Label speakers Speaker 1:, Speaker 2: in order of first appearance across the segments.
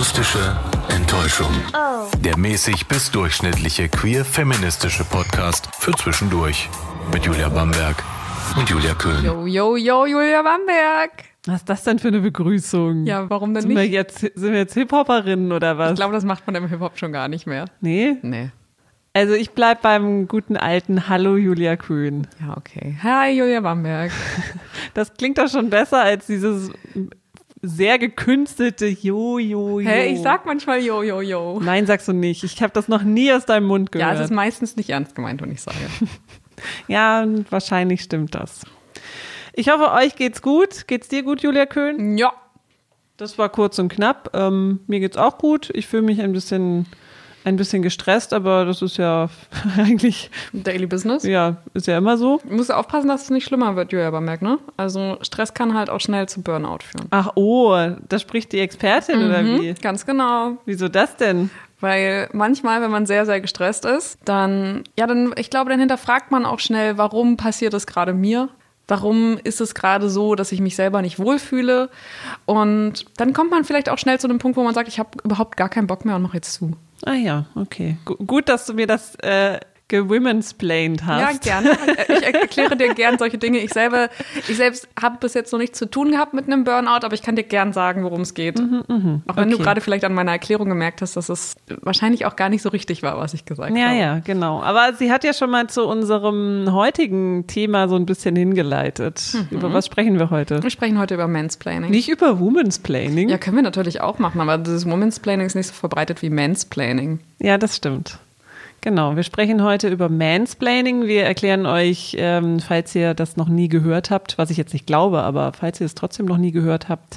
Speaker 1: Akustische Enttäuschung. Der mäßig bis durchschnittliche queer-feministische Podcast für zwischendurch. Mit Julia Bamberg und Julia Köhn.
Speaker 2: Yo, yo, yo, Julia Bamberg.
Speaker 3: Was ist das denn für eine Begrüßung?
Speaker 2: Ja, warum denn
Speaker 3: sind wir
Speaker 2: nicht?
Speaker 3: jetzt, sind wir jetzt Hip-Hopperinnen oder was?
Speaker 2: Ich glaube, das macht man im Hip-Hop schon gar nicht mehr.
Speaker 3: nee?
Speaker 2: Nee.
Speaker 3: Also ich bleib beim guten alten Hallo Julia Kühn.
Speaker 2: Ja, okay. Hi, Julia Bamberg.
Speaker 3: Das klingt doch schon besser als dieses sehr gekünstelte Jo, Jo, Jo.
Speaker 2: Hey, ich sag manchmal yo, yo, yo.
Speaker 3: Nein, sagst du nicht. Ich habe das noch nie aus deinem Mund
Speaker 2: Ja,
Speaker 3: gehört.
Speaker 2: es ist meistens nicht ernst gemeint, wenn ich sage.
Speaker 3: Ja, wahrscheinlich stimmt das. Ich hoffe, euch geht's gut. Geht's dir gut, Julia Köhn?
Speaker 2: ja.
Speaker 3: Das war kurz und knapp. Ähm, mir geht's auch gut. Ich fühle mich ein bisschen, ein bisschen gestresst, aber das ist ja eigentlich,
Speaker 2: Daily Business.
Speaker 3: ja, ist ja immer so.
Speaker 2: Du musst aufpassen, dass es nicht schlimmer wird, Julia Bamberg, ne? Also Stress kann halt auch schnell zu Burnout führen.
Speaker 3: Ach oh, da spricht die Expertin oder wie?
Speaker 2: Ganz genau.
Speaker 3: Wieso das denn?
Speaker 2: Weil manchmal, wenn man sehr, sehr gestresst ist, dann, ja, dann, ich glaube, dann hinterfragt man auch schnell, warum passiert es gerade mir? Warum ist es gerade so, dass ich mich selber nicht wohlfühle? Und dann kommt man vielleicht auch schnell zu dem Punkt, wo man sagt, ich habe überhaupt gar keinen Bock mehr und mache jetzt zu.
Speaker 3: Ah ja, okay. Gu- gut, dass du mir das äh, gewomensplained hast.
Speaker 2: Ja, gerne. Ich erkläre dir gern solche Dinge. Ich selber, ich selbst habe bis jetzt noch nichts zu tun gehabt mit einem Burnout, aber ich kann dir gern sagen, worum es geht. Auch wenn du
Speaker 3: Okay.
Speaker 2: gerade vielleicht an meiner Erklärung gemerkt hast, dass es wahrscheinlich auch gar nicht so richtig war, was ich gesagt
Speaker 3: Ja,
Speaker 2: habe.
Speaker 3: ja, genau. Aber sie hat ja schon mal zu unserem heutigen Thema so ein bisschen hingeleitet.
Speaker 2: Mhm.
Speaker 3: Über was sprechen wir heute?
Speaker 2: Wir sprechen heute über Mansplaining.
Speaker 3: Nicht über Womansplaining.
Speaker 2: Ja, können wir natürlich auch machen, aber das Womansplaining ist nicht so verbreitet wie Mansplaining.
Speaker 3: Ja, das stimmt. Genau, wir sprechen heute über Mansplaining. Wir erklären euch, ähm, falls ihr das noch nie gehört habt, was ich jetzt nicht glaube, aber falls ihr es trotzdem noch nie gehört habt,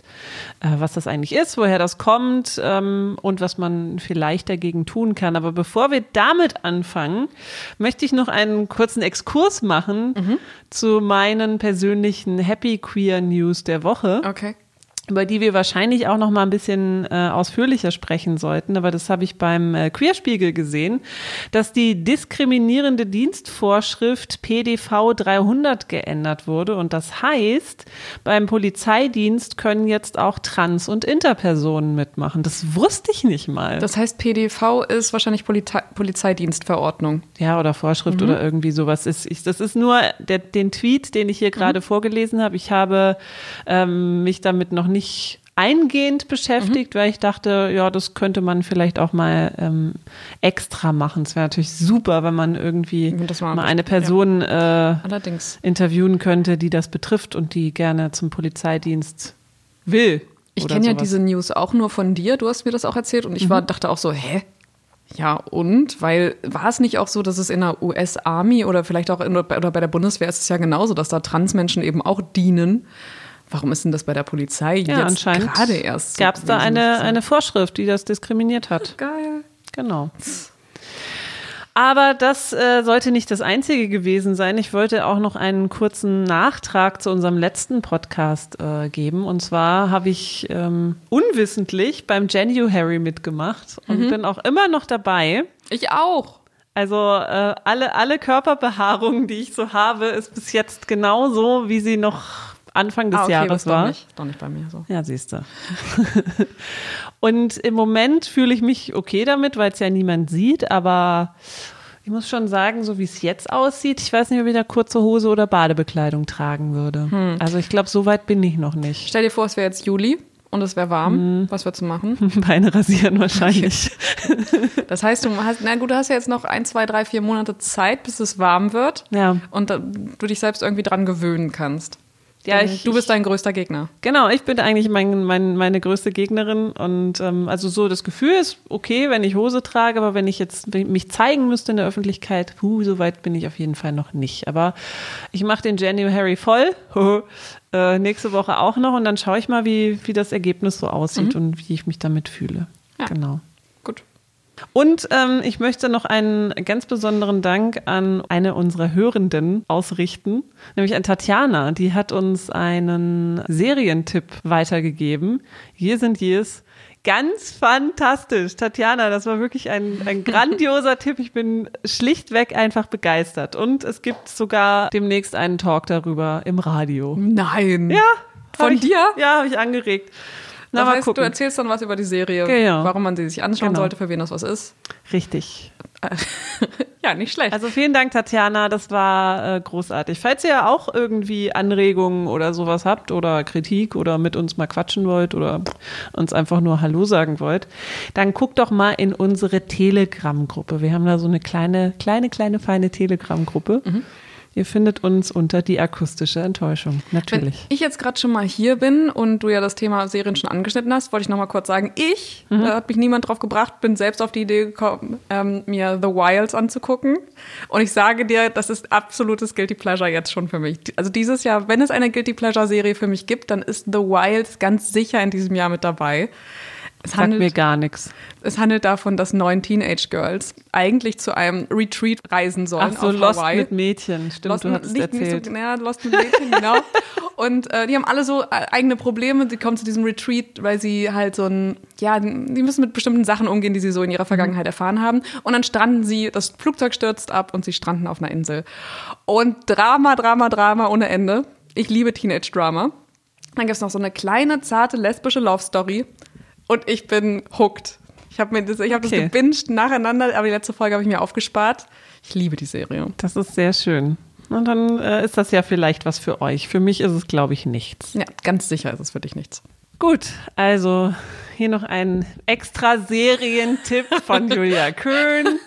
Speaker 3: äh, was das eigentlich ist, woher das kommt ähm, und was man vielleicht dagegen tun kann. Aber bevor wir damit anfangen, möchte ich noch einen kurzen Exkurs machen zu meinen persönlichen Happy Queer News der Woche
Speaker 2: Okay.
Speaker 3: Über die wir wahrscheinlich auch noch mal ein bisschen äh, ausführlicher sprechen sollten, aber das habe ich beim äh, Queerspiegel gesehen, dass die diskriminierende Dienstvorschrift PDV 300 geändert wurde und das heißt, beim Polizeidienst können jetzt auch Trans- und Interpersonen mitmachen. Das wusste ich nicht mal.
Speaker 2: Das heißt, PDV ist wahrscheinlich Polizei Polizeidienstverordnung.
Speaker 3: ja, oder Vorschrift oder irgendwie sowas ist. Ich, das ist nur der, den Tweet, den ich hier gerade vorgelesen habe. Ich habe ähm, mich damit noch nicht eingehend beschäftigt, weil ich dachte, ja, das könnte man vielleicht auch mal ähm, extra machen. Es wäre natürlich super, wenn man irgendwie
Speaker 2: war-
Speaker 3: mal eine Person äh,
Speaker 2: Allerdings.
Speaker 3: interviewen könnte, die das betrifft und die gerne zum Polizeidienst will.
Speaker 2: Ich kenne ja diese News auch nur von dir. Du hast mir das auch erzählt und ich war, dachte auch so, hä? Ja, und? Weil war es nicht auch so, dass es in der US-Army oder vielleicht auch in, oder bei der Bundeswehr ist es ja genauso, dass da Transmenschen eben auch dienen. Warum ist denn das bei der Polizei
Speaker 3: ja,
Speaker 2: jetzt
Speaker 3: anscheinend
Speaker 2: gerade erst? so
Speaker 3: gab es da eine, eine Vorschrift, die das diskriminiert hat.
Speaker 2: Geil.
Speaker 3: Genau. Aber das äh, sollte nicht das Einzige gewesen sein. Ich wollte auch noch einen kurzen Nachtrag zu unserem letzten Podcast äh, geben. Und zwar habe ich ähm, unwissentlich beim January mitgemacht und bin auch immer noch dabei.
Speaker 2: Ich auch.
Speaker 3: Also äh, alle, alle Körperbehaarung, die ich so habe, ist bis jetzt genauso, wie sie noch Anfang des
Speaker 2: ah, okay,
Speaker 3: Jahres war.
Speaker 2: Doch nicht, doch nicht bei mir so.
Speaker 3: Ja, siehst du. und im Moment fühle ich mich okay damit, weil es ja niemand sieht, aber ich muss schon sagen, so wie es jetzt aussieht, ich weiß nicht, ob ich da kurze Hose oder Badebekleidung tragen würde.
Speaker 2: Hm.
Speaker 3: Also ich glaube, so weit bin ich noch nicht.
Speaker 2: Stell dir vor, es wäre jetzt Juli und es wäre warm.
Speaker 3: Mhm.
Speaker 2: Was würdest du machen?
Speaker 3: Beine rasieren wahrscheinlich.
Speaker 2: Das heißt, du hast, na gut, du hast ja jetzt noch ein, zwei, drei, vier Monate Zeit, bis es warm wird.
Speaker 3: Ja.
Speaker 2: Und du dich selbst irgendwie dran gewöhnen kannst.
Speaker 3: Ja, ich-
Speaker 2: du bist dein größter Gegner.
Speaker 3: Genau, ich bin eigentlich mein, mein, meine größte Gegnerin und ähm, also so das Gefühl ist okay, wenn ich Hose trage, aber wenn ich jetzt mich zeigen müsste in der Öffentlichkeit, puh, so weit bin ich auf jeden Fall noch nicht. Aber ich mache den January voll, äh, nächste Woche auch noch und dann schaue ich mal, wie, wie das Ergebnis so aussieht und wie ich mich damit fühle.
Speaker 2: Ja.
Speaker 3: Genau. Und ähm, ich möchte noch einen ganz besonderen Dank an eine unserer Hörenden ausrichten, nämlich an Tatjana. Die hat uns einen Serientipp weitergegeben. Hier sind Years. Ganz fantastisch. Tatjana, das war wirklich ein, ein grandioser Tipp. Ich bin schlichtweg einfach begeistert. Und es gibt sogar demnächst einen Talk darüber im Radio.
Speaker 2: Nein.
Speaker 3: Ja.
Speaker 2: Von
Speaker 3: ich,
Speaker 2: dir?
Speaker 3: Ja, habe ich angeregt.
Speaker 2: Na, das heißt, gucken. du erzählst dann was über die Serie, genau. warum man sie sich anschauen genau. sollte, für wen das was ist.
Speaker 3: Richtig.
Speaker 2: ja, nicht schlecht.
Speaker 3: Also vielen Dank, Tatjana, das war äh, großartig. Falls ihr auch irgendwie Anregungen oder sowas habt oder Kritik oder mit uns mal quatschen wollt oder uns einfach nur Hallo sagen wollt, dann guckt doch mal in unsere Telegram-Gruppe. Wir haben da so eine kleine, kleine, kleine, feine Telegram-Gruppe. Mhm. Ihr findet uns unter die akustische Enttäuschung, natürlich.
Speaker 2: Wenn ich jetzt gerade schon mal hier bin und du ja das Thema Serien schon angeschnitten hast, wollte ich noch mal kurz sagen, ich, mhm. da hat mich niemand drauf gebracht, bin selbst auf die Idee gekommen, ähm, mir The Wilds anzugucken. Und ich sage dir, das ist absolutes Guilty Pleasure jetzt schon für mich. Also dieses Jahr, wenn es eine Guilty Pleasure Serie für mich gibt, dann ist The Wilds ganz sicher in diesem Jahr mit dabei.
Speaker 3: Es handelt, mir gar nichts.
Speaker 2: Es handelt davon, dass neun Teenage Girls eigentlich zu einem Retreat reisen sollen.
Speaker 3: Ach so, Lost Hawaii. mit Mädchen, stimmt,
Speaker 2: Lost, du hast es erzählt. Nicht so, ja, Lost mit Mädchen, genau. Und äh, die haben alle so äh, eigene Probleme. Sie kommen zu diesem Retreat, weil sie halt so ein, ja, die müssen mit bestimmten Sachen umgehen, die sie so in ihrer Vergangenheit erfahren haben. Und dann stranden sie, das Flugzeug stürzt ab und sie stranden auf einer Insel. Und Drama, Drama, Drama ohne Ende. Ich liebe Teenage-Drama. Dann gibt es noch so eine kleine, zarte, lesbische Love-Story und ich bin hooked. Ich habe mir das, ich hab okay. das gebinged nacheinander, aber die letzte Folge habe ich mir aufgespart. Ich liebe die Serie.
Speaker 3: Das ist sehr schön. Und dann äh, ist das ja vielleicht was für euch. Für mich ist es, glaube ich, nichts.
Speaker 2: Ja, ganz sicher ist es für dich nichts.
Speaker 3: Gut, also hier noch ein extra Serientipp von Julia Köhn.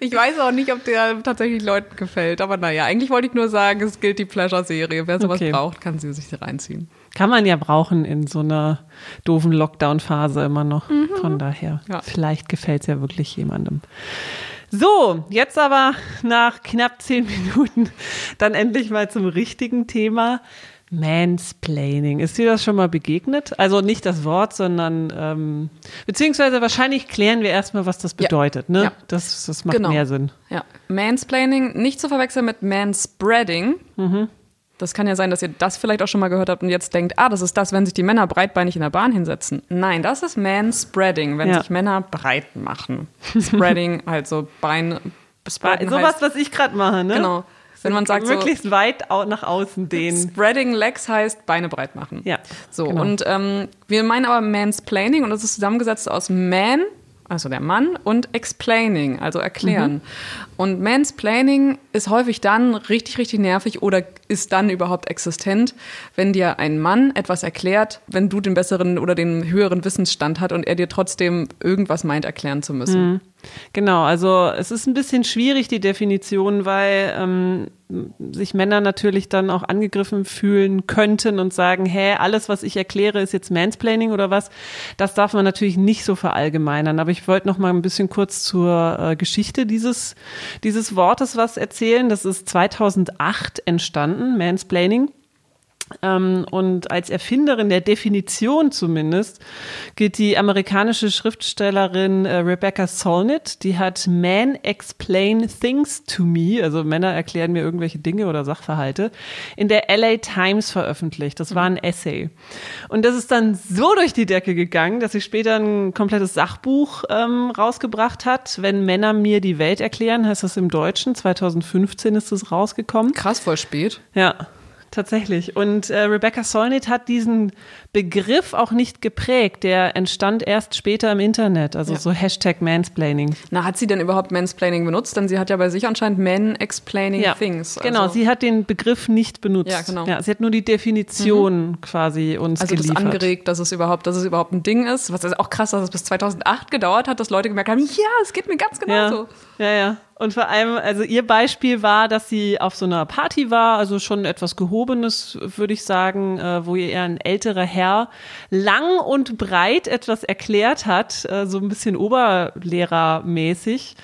Speaker 2: ich weiß auch nicht, ob der tatsächlich Leuten gefällt, aber naja, eigentlich wollte ich nur sagen, es gilt die Pleasure-Serie. Wer sowas okay. braucht, kann sie sich reinziehen.
Speaker 3: Kann man ja brauchen in so einer doofen Lockdown-Phase immer noch. Mhm. Von daher, ja. vielleicht gefällt es ja wirklich jemandem. So, jetzt aber nach knapp zehn Minuten dann endlich mal zum richtigen Thema. Mansplaining. Ist dir das schon mal begegnet? Also nicht das Wort, sondern ähm, beziehungsweise wahrscheinlich klären wir erstmal, was das bedeutet. Ja. Ne? Ja. Das, das macht genau. mehr Sinn.
Speaker 2: Ja. Mansplaining, nicht zu verwechseln mit Manspreading. Mhm. Das kann ja sein, dass ihr das vielleicht auch schon mal gehört habt und jetzt denkt, ah, das ist das, wenn sich die Männer breitbeinig in der Bahn hinsetzen. Nein, das ist Manspreading, wenn ja. sich Männer breit machen. Spreading, also Bein.
Speaker 3: Sowas, heißt, was ich gerade mache, ne?
Speaker 2: Genau. Wenn man sagt
Speaker 3: möglichst so, weit nach außen dehnen.
Speaker 2: Spreading Legs heißt Beine breit machen.
Speaker 3: Ja.
Speaker 2: So genau. und ähm, wir meinen aber Mansplaining und das ist zusammengesetzt aus Man also der Mann, und explaining, also erklären. Mhm. Und mansplaining ist häufig dann richtig, richtig nervig oder ist dann überhaupt existent, wenn dir ein Mann etwas erklärt, wenn du den besseren oder den höheren Wissensstand hat und er dir trotzdem irgendwas meint, erklären zu müssen. Mhm.
Speaker 3: Genau, also es ist ein bisschen schwierig, die Definition, weil ähm, sich Männer natürlich dann auch angegriffen fühlen könnten und sagen, hä, alles, was ich erkläre, ist jetzt Mansplaining oder was. Das darf man natürlich nicht so verallgemeinern. Aber ich wollte noch mal ein bisschen kurz zur äh, Geschichte dieses, dieses Wortes was erzählen. Das ist 2008 entstanden, Mansplaining. Ähm, und als Erfinderin der Definition zumindest gilt die amerikanische Schriftstellerin äh, Rebecca Solnit. Die hat Men Explain Things to Me, also Männer erklären mir irgendwelche Dinge oder Sachverhalte, in der LA Times veröffentlicht. Das war ein Essay. Und das ist dann so durch die Decke gegangen, dass sie später ein komplettes Sachbuch ähm, rausgebracht hat. Wenn Männer mir die Welt erklären, heißt das im Deutschen. 2015 ist es rausgekommen.
Speaker 2: Krass, voll spät.
Speaker 3: Ja tatsächlich. Und äh, Rebecca Solnit hat diesen Begriff auch nicht geprägt. Der entstand erst später im Internet, also ja. so Hashtag Mansplaining.
Speaker 2: Na, hat sie denn überhaupt Mansplaining benutzt? Denn sie hat ja bei sich anscheinend Men Explaining
Speaker 3: ja,
Speaker 2: Things.
Speaker 3: Also genau, sie hat den Begriff nicht benutzt. Ja, genau. Ja, sie hat nur die Definition mhm. quasi uns
Speaker 2: also
Speaker 3: geliefert.
Speaker 2: Also angeregt, dass es überhaupt, dass es überhaupt ein Ding ist. Was ist auch krass, dass es bis 2008 gedauert hat, dass Leute gemerkt haben, ja, es geht mir ganz genau so.
Speaker 3: Ja, ja. Und vor allem, also ihr Beispiel war, dass sie auf so einer Party war, also schon etwas Gehobenes, würde ich sagen, äh, wo ihr ein älterer Herr lang und breit etwas erklärt hat, äh, so ein bisschen oberlehrermäßig,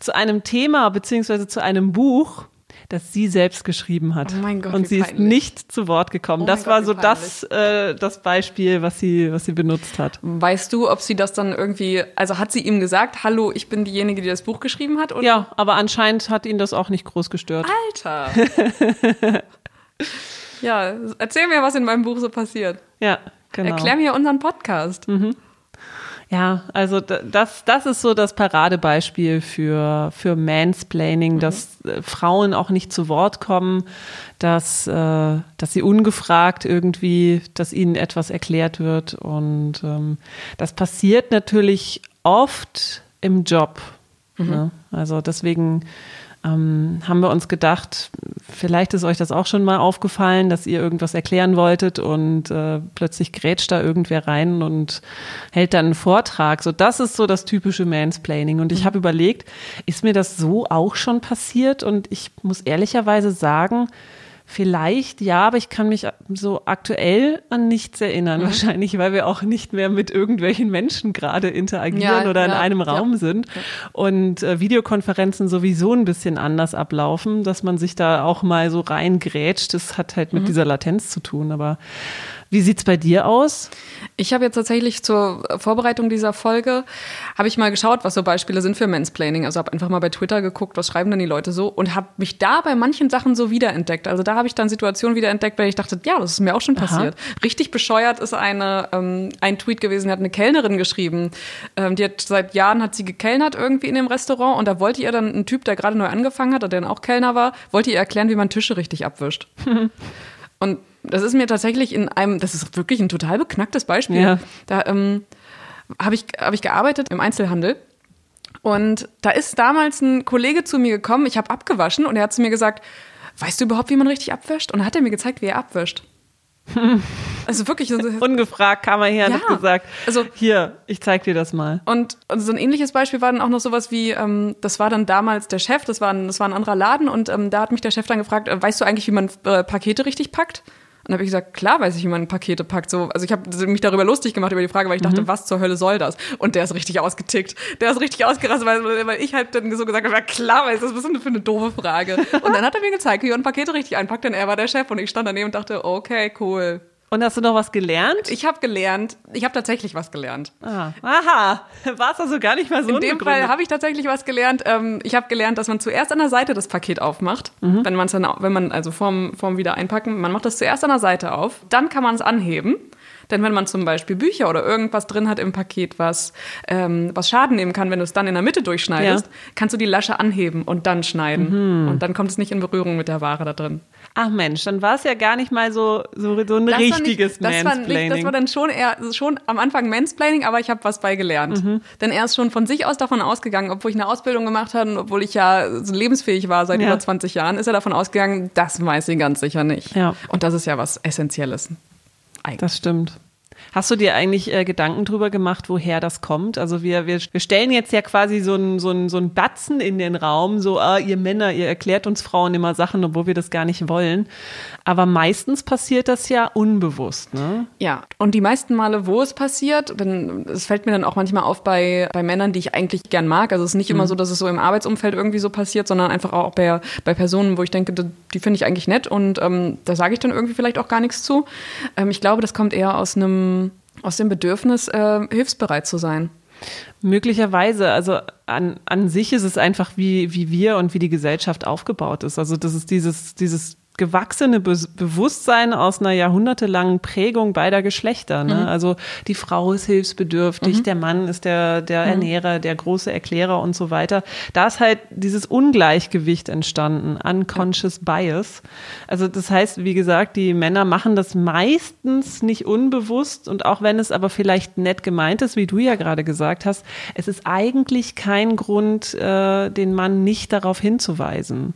Speaker 3: zu einem Thema beziehungsweise zu einem Buch das sie selbst geschrieben hat.
Speaker 2: Oh mein Gott,
Speaker 3: und sie ist nicht zu Wort gekommen. Oh das war Gott, so das, äh, das Beispiel, was sie, was sie benutzt hat.
Speaker 2: Weißt du, ob sie das dann irgendwie, also hat sie ihm gesagt, hallo, ich bin diejenige, die das Buch geschrieben hat?
Speaker 3: Oder? Ja, aber anscheinend hat ihn das auch nicht groß gestört.
Speaker 2: Alter! ja, erzähl mir, was in meinem Buch so passiert.
Speaker 3: Ja, genau.
Speaker 2: Erklär mir unseren Podcast.
Speaker 3: Mhm. Ja, also das, das ist so das Paradebeispiel für, für Mansplaining, mhm. dass äh, Frauen auch nicht zu Wort kommen, dass, äh, dass sie ungefragt irgendwie, dass ihnen etwas erklärt wird. Und ähm, das passiert natürlich oft im Job. Mhm. Ne? Also deswegen ähm, haben wir uns gedacht, vielleicht ist euch das auch schon mal aufgefallen, dass ihr irgendwas erklären wolltet und äh, plötzlich grätscht da irgendwer rein und hält dann einen Vortrag. So, das ist so das typische Mansplaining. Und ich mhm. habe überlegt, ist mir das so auch schon passiert? Und ich muss ehrlicherweise sagen, Vielleicht ja, aber ich kann mich so aktuell an nichts erinnern. Mhm. Wahrscheinlich, weil wir auch nicht mehr mit irgendwelchen Menschen gerade interagieren ja, oder in einem Raum ja. sind und äh, Videokonferenzen sowieso ein bisschen anders ablaufen, dass man sich da auch mal so reingrätscht. Das hat halt mit mhm. dieser Latenz zu tun. Aber wie sieht's bei dir aus?
Speaker 2: Ich habe jetzt tatsächlich zur Vorbereitung dieser Folge, habe ich mal geschaut, was so Beispiele sind für Mansplaining. Also habe einfach mal bei Twitter geguckt, was schreiben denn die Leute so und habe mich da bei manchen Sachen so wiederentdeckt. Also da habe ich dann Situationen wiederentdeckt, weil ich dachte, ja, das ist mir auch schon passiert. Aha. Richtig bescheuert ist eine, ähm, ein Tweet gewesen, die hat eine Kellnerin geschrieben. Ähm, die hat seit Jahren hat sie gekellnert irgendwie in dem Restaurant und da wollte ihr dann ein Typ, der gerade neu angefangen hat, der dann auch Kellner war, wollte ihr erklären, wie man Tische richtig abwischt. und das ist mir tatsächlich in einem, das ist wirklich ein total beknacktes Beispiel. Ja. Da ähm, habe ich, hab ich gearbeitet im Einzelhandel. Und da ist damals ein Kollege zu mir gekommen, ich habe abgewaschen und er hat zu mir gesagt, weißt du überhaupt, wie man richtig abwäscht? Und dann hat er mir gezeigt, wie er abwäscht.
Speaker 3: Also wirklich. Ungefragt kam er her und ja, hat gesagt, also, hier, ich zeig dir das mal.
Speaker 2: Und, und so ein ähnliches Beispiel war dann auch noch sowas wie, ähm, das war dann damals der Chef, das war ein, das war ein anderer Laden und ähm, da hat mich der Chef dann gefragt, äh, weißt du eigentlich, wie man äh, Pakete richtig packt? Und habe ich gesagt, klar weiß ich, wie man Pakete packt. So, also ich habe mich darüber lustig gemacht über die Frage, weil ich dachte, mhm. was zur Hölle soll das? Und der ist richtig ausgetickt. Der ist richtig ausgerastet, weil, weil ich halt dann so gesagt habe, ja klar weiß das, was ist denn für eine doofe Frage? Und dann hat er mir gezeigt, wie man Pakete richtig einpackt, denn er war der Chef und ich stand daneben und dachte, okay, cool.
Speaker 3: Und hast du noch was gelernt?
Speaker 2: Ich habe gelernt. Ich habe tatsächlich was gelernt.
Speaker 3: Ah. Aha, war es also gar nicht mal so
Speaker 2: In dem Fall habe ich tatsächlich was gelernt. Ähm, ich habe gelernt, dass man zuerst an der Seite das Paket aufmacht. Mhm. Wenn man es dann, wenn man also vorm, vorm wieder einpacken, man macht das zuerst an der Seite auf. Dann kann man es anheben. Denn wenn man zum Beispiel Bücher oder irgendwas drin hat im Paket, was, ähm, was Schaden nehmen kann, wenn du es dann in der Mitte durchschneidest, ja. kannst du die Lasche anheben und dann schneiden. Mhm. Und dann kommt es nicht in Berührung mit der Ware da drin.
Speaker 3: Ach Mensch, dann war es ja gar nicht mal so, so, so ein das richtiges nicht, das Mansplaining.
Speaker 2: War nicht, das war dann schon eher schon am Anfang Mansplaining, aber ich habe was bei gelernt. Mhm. Denn er ist schon von sich aus davon ausgegangen, obwohl ich eine Ausbildung gemacht habe und obwohl ich ja so lebensfähig war seit ja. über 20 Jahren, ist er davon ausgegangen, das weiß sie ganz sicher nicht. Ja. Und das ist ja was Essentielles.
Speaker 3: Eigentlich. Das stimmt. Hast du dir eigentlich äh, Gedanken drüber gemacht, woher das kommt? Also wir, wir, wir stellen jetzt ja quasi so einen so so ein Batzen in den Raum, so, ah, ihr Männer, ihr erklärt uns Frauen immer Sachen, obwohl wir das gar nicht wollen. Aber meistens passiert das ja unbewusst, ne?
Speaker 2: Ja, und die meisten Male, wo es passiert, es fällt mir dann auch manchmal auf bei, bei Männern, die ich eigentlich gern mag. Also es ist nicht mhm. immer so, dass es so im Arbeitsumfeld irgendwie so passiert, sondern einfach auch bei, bei Personen, wo ich denke, die finde ich eigentlich nett und ähm, da sage ich dann irgendwie vielleicht auch gar nichts zu. Ähm, ich glaube, das kommt eher aus einem aus dem Bedürfnis, äh, hilfsbereit zu sein.
Speaker 3: Möglicherweise, also an, an sich ist es einfach, wie, wie wir und wie die Gesellschaft aufgebaut ist. Also das ist dieses, dieses gewachsene Be Bewusstsein aus einer jahrhundertelangen Prägung beider Geschlechter. Ne? Mhm. Also die Frau ist hilfsbedürftig, mhm. der Mann ist der, der mhm. Ernährer, der große Erklärer und so weiter. Da ist halt dieses Ungleichgewicht entstanden, unconscious bias. Also das heißt, wie gesagt, die Männer machen das meistens nicht unbewusst und auch wenn es aber vielleicht nett gemeint ist, wie du ja gerade gesagt hast, es ist eigentlich kein Grund, äh, den Mann nicht darauf hinzuweisen.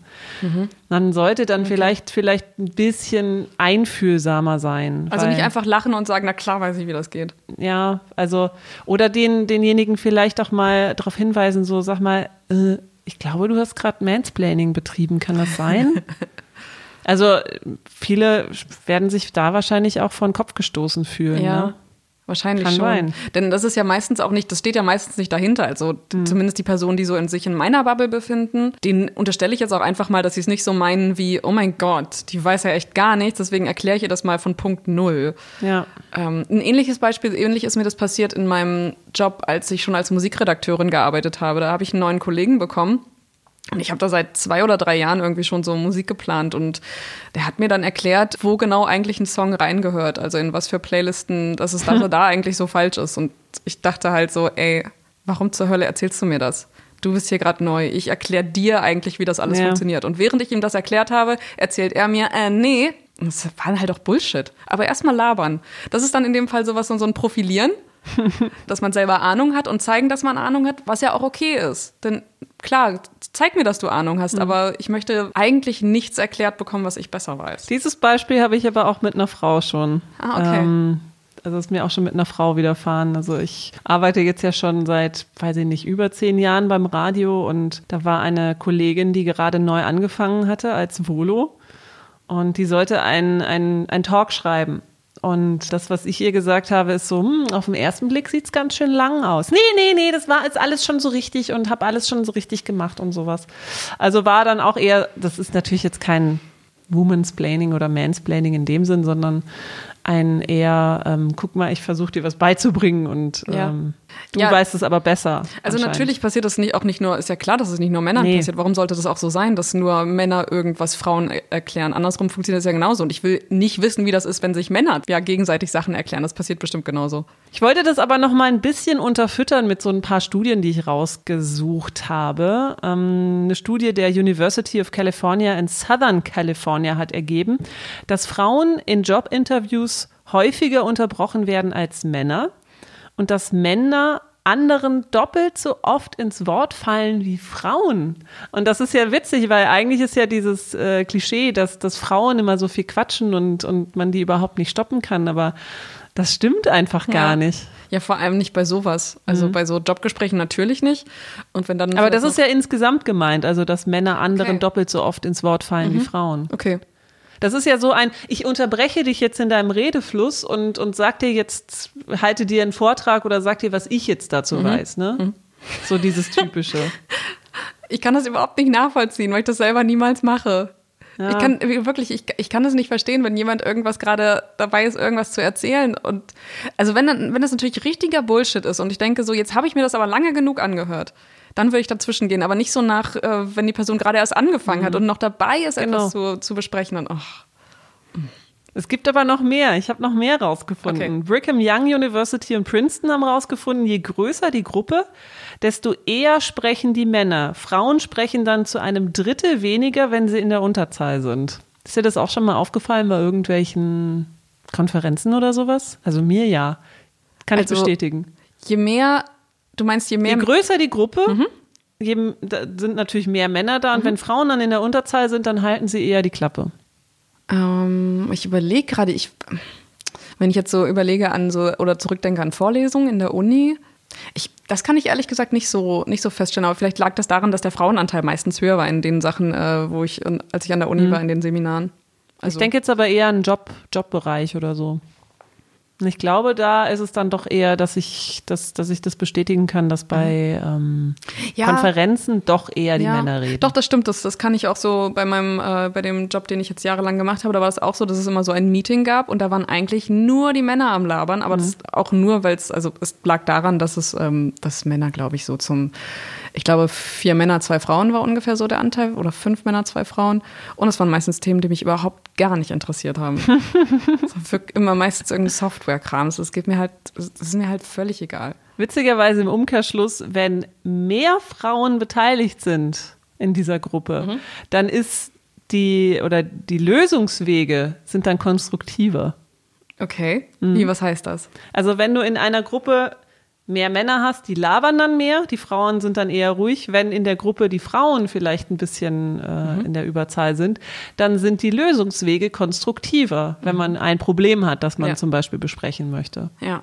Speaker 3: Man sollte dann okay. vielleicht, vielleicht ein bisschen einfühlsamer sein.
Speaker 2: Also nicht einfach lachen und sagen, na klar weiß ich, wie das geht.
Speaker 3: Ja, also, oder den, denjenigen vielleicht auch mal darauf hinweisen, so, sag mal, äh, ich glaube, du hast gerade Mansplaining betrieben, kann das sein? also viele werden sich da wahrscheinlich auch vor den Kopf gestoßen fühlen. Ja. Ne?
Speaker 2: Wahrscheinlich Kann schon. Sein. Denn das ist ja meistens auch nicht, das steht ja meistens nicht dahinter. Also mhm. zumindest die Personen, die so in sich in meiner Bubble befinden, denen unterstelle ich jetzt auch einfach mal, dass sie es nicht so meinen wie, oh mein Gott, die weiß ja echt gar nichts, deswegen erkläre ich ihr das mal von Punkt Null. Ja. Ähm, ein ähnliches Beispiel, ähnlich ist mir das passiert in meinem Job, als ich schon als Musikredakteurin gearbeitet habe. Da habe ich einen neuen Kollegen bekommen und ich habe da seit zwei oder drei Jahren irgendwie schon so Musik geplant und der hat mir dann erklärt, wo genau eigentlich ein Song reingehört, also in was für Playlisten, dass es da, da eigentlich so falsch ist. Und ich dachte halt so, ey, warum zur Hölle erzählst du mir das? Du bist hier gerade neu. Ich erkläre dir eigentlich, wie das alles ja. funktioniert. Und während ich ihm das erklärt habe, erzählt er mir, äh, nee, das war halt auch Bullshit. Aber erstmal labern. Das ist dann in dem Fall sowas, so ein Profilieren, dass man selber Ahnung hat und zeigen, dass man Ahnung hat, was ja auch okay ist. Denn klar, zeig mir, dass du Ahnung hast, mhm. aber ich möchte eigentlich nichts erklärt bekommen, was ich besser weiß.
Speaker 3: Dieses Beispiel habe ich aber auch mit einer Frau schon.
Speaker 2: Ah, okay. Ähm,
Speaker 3: also ist mir auch schon mit einer Frau widerfahren. Also ich arbeite jetzt ja schon seit, weiß ich nicht, über zehn Jahren beim Radio und da war eine Kollegin, die gerade neu angefangen hatte als Volo und die sollte einen ein Talk schreiben. Und das, was ich ihr gesagt habe, ist so, hm, auf den ersten Blick sieht es ganz schön lang aus. Nee, nee, nee, das war jetzt alles schon so richtig und habe alles schon so richtig gemacht und sowas. Also war dann auch eher, das ist natürlich jetzt kein Woman's Planning oder Mansplaining in dem Sinn, sondern ein eher, ähm, guck mal, ich versuche dir was beizubringen und ja. ähm, du ja. weißt es aber besser.
Speaker 2: Also natürlich passiert das nicht auch nicht nur, ist ja klar, dass es nicht nur Männern nee. passiert. Warum sollte das auch so sein, dass nur Männer irgendwas Frauen er erklären? Andersrum funktioniert das ja genauso. Und ich will nicht wissen, wie das ist, wenn sich Männer ja gegenseitig Sachen erklären. Das passiert bestimmt genauso.
Speaker 3: Ich wollte das aber noch mal ein bisschen unterfüttern mit so ein paar Studien, die ich rausgesucht habe. Ähm, eine Studie der University of California in Southern California hat ergeben, dass Frauen in Jobinterviews häufiger unterbrochen werden als Männer und dass Männer anderen doppelt so oft ins Wort fallen wie Frauen. Und das ist ja witzig, weil eigentlich ist ja dieses äh, Klischee, dass, dass Frauen immer so viel quatschen und, und man die überhaupt nicht stoppen kann. Aber das stimmt einfach gar
Speaker 2: ja.
Speaker 3: nicht.
Speaker 2: Ja, vor allem nicht bei sowas. Also mhm. bei so Jobgesprächen natürlich nicht. Und wenn dann
Speaker 3: Aber das ist ja insgesamt gemeint, also dass Männer anderen okay. doppelt so oft ins Wort fallen mhm. wie Frauen.
Speaker 2: Okay.
Speaker 3: Das ist ja so ein, ich unterbreche dich jetzt in deinem Redefluss und, und sag dir jetzt, halte dir einen Vortrag oder sag dir, was ich jetzt dazu mhm. weiß, ne? Mhm. So dieses typische.
Speaker 2: Ich kann das überhaupt nicht nachvollziehen, weil ich das selber niemals mache. Ja. Ich kann wirklich, ich, ich kann das nicht verstehen, wenn jemand irgendwas gerade dabei ist, irgendwas zu erzählen. Und also wenn, wenn das natürlich richtiger Bullshit ist und ich denke so, jetzt habe ich mir das aber lange genug angehört dann würde ich dazwischen gehen, aber nicht so nach, äh, wenn die Person gerade erst angefangen mhm. hat und noch dabei ist, genau. etwas zu, zu besprechen. Und, ach.
Speaker 3: Es gibt aber noch mehr. Ich habe noch mehr rausgefunden. Okay. Brigham Young University und Princeton haben rausgefunden, je größer die Gruppe, desto eher sprechen die Männer. Frauen sprechen dann zu einem Drittel weniger, wenn sie in der Unterzahl sind. Ist dir das auch schon mal aufgefallen bei irgendwelchen Konferenzen oder sowas? Also mir ja. Kann also, ich bestätigen.
Speaker 2: Je mehr Du meinst, je mehr.
Speaker 3: Je größer die Gruppe, mhm. je, sind natürlich mehr Männer da. Und mhm. wenn Frauen dann in der Unterzahl sind, dann halten sie eher die Klappe.
Speaker 2: Ähm, ich überlege gerade, ich, wenn ich jetzt so überlege an so oder zurückdenke an Vorlesungen in der Uni, ich, das kann ich ehrlich gesagt nicht so, nicht so feststellen, aber vielleicht lag das daran, dass der Frauenanteil meistens höher war in den Sachen, äh, wo ich, als ich an der Uni mhm. war, in den Seminaren.
Speaker 3: Also, ich denke jetzt aber eher an Job, Jobbereich oder so. Ich glaube, da ist es dann doch eher, dass ich, dass, dass ich das bestätigen kann, dass bei ähm, ja. Konferenzen doch eher die ja. Männer reden.
Speaker 2: Doch, das stimmt. Das, das kann ich auch so bei meinem, äh, bei dem Job, den ich jetzt jahrelang gemacht habe, da war es auch so, dass es immer so ein Meeting gab und da waren eigentlich nur die Männer am Labern, aber mhm. das auch nur, weil es, also es lag daran, dass es, ähm, dass Männer, glaube ich, so zum ich glaube, vier Männer, zwei Frauen war ungefähr so der Anteil oder fünf Männer, zwei Frauen. Und es waren meistens Themen, die mich überhaupt gar nicht interessiert haben. für immer meistens irgendein Software-Kram. Das geht mir halt, das ist mir halt völlig egal.
Speaker 3: Witzigerweise im Umkehrschluss, wenn mehr Frauen beteiligt sind in dieser Gruppe, mhm. dann ist die oder die Lösungswege sind dann konstruktiver.
Speaker 2: Okay. Mhm. Wie, was heißt das?
Speaker 3: Also wenn du in einer Gruppe mehr Männer hast, die labern dann mehr, die Frauen sind dann eher ruhig. Wenn in der Gruppe die Frauen vielleicht ein bisschen äh, mhm. in der Überzahl sind, dann sind die Lösungswege konstruktiver, wenn mhm. man ein Problem hat, das man ja. zum Beispiel besprechen möchte.
Speaker 2: Ja.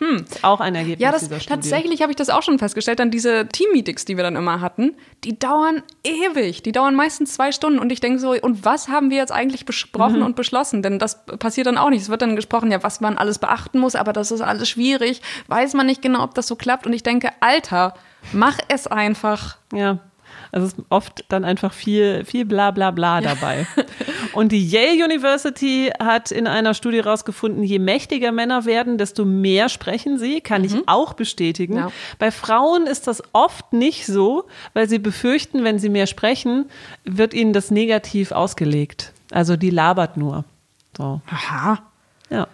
Speaker 3: Hm. Auch ein Ergebnis
Speaker 2: ja, das,
Speaker 3: dieser
Speaker 2: Studie. Tatsächlich habe ich das auch schon festgestellt. Dann diese Team-Meetings, die wir dann immer hatten, die dauern ewig. Die dauern meistens zwei Stunden. Und ich denke so, und was haben wir jetzt eigentlich besprochen mhm. und beschlossen? Denn das passiert dann auch nicht. Es wird dann gesprochen, ja, was man alles beachten muss, aber das ist alles schwierig. Weiß man nicht genau, ob das so klappt. Und ich denke, Alter, mach es einfach.
Speaker 3: Ja. Also es ist oft dann einfach viel, viel bla bla bla dabei. Und die Yale University hat in einer Studie herausgefunden, je mächtiger Männer werden, desto mehr sprechen sie. Kann mhm. ich auch bestätigen. Ja. Bei Frauen ist das oft nicht so, weil sie befürchten, wenn sie mehr sprechen, wird ihnen das negativ ausgelegt. Also die labert nur. So.
Speaker 2: Aha.
Speaker 3: Ja.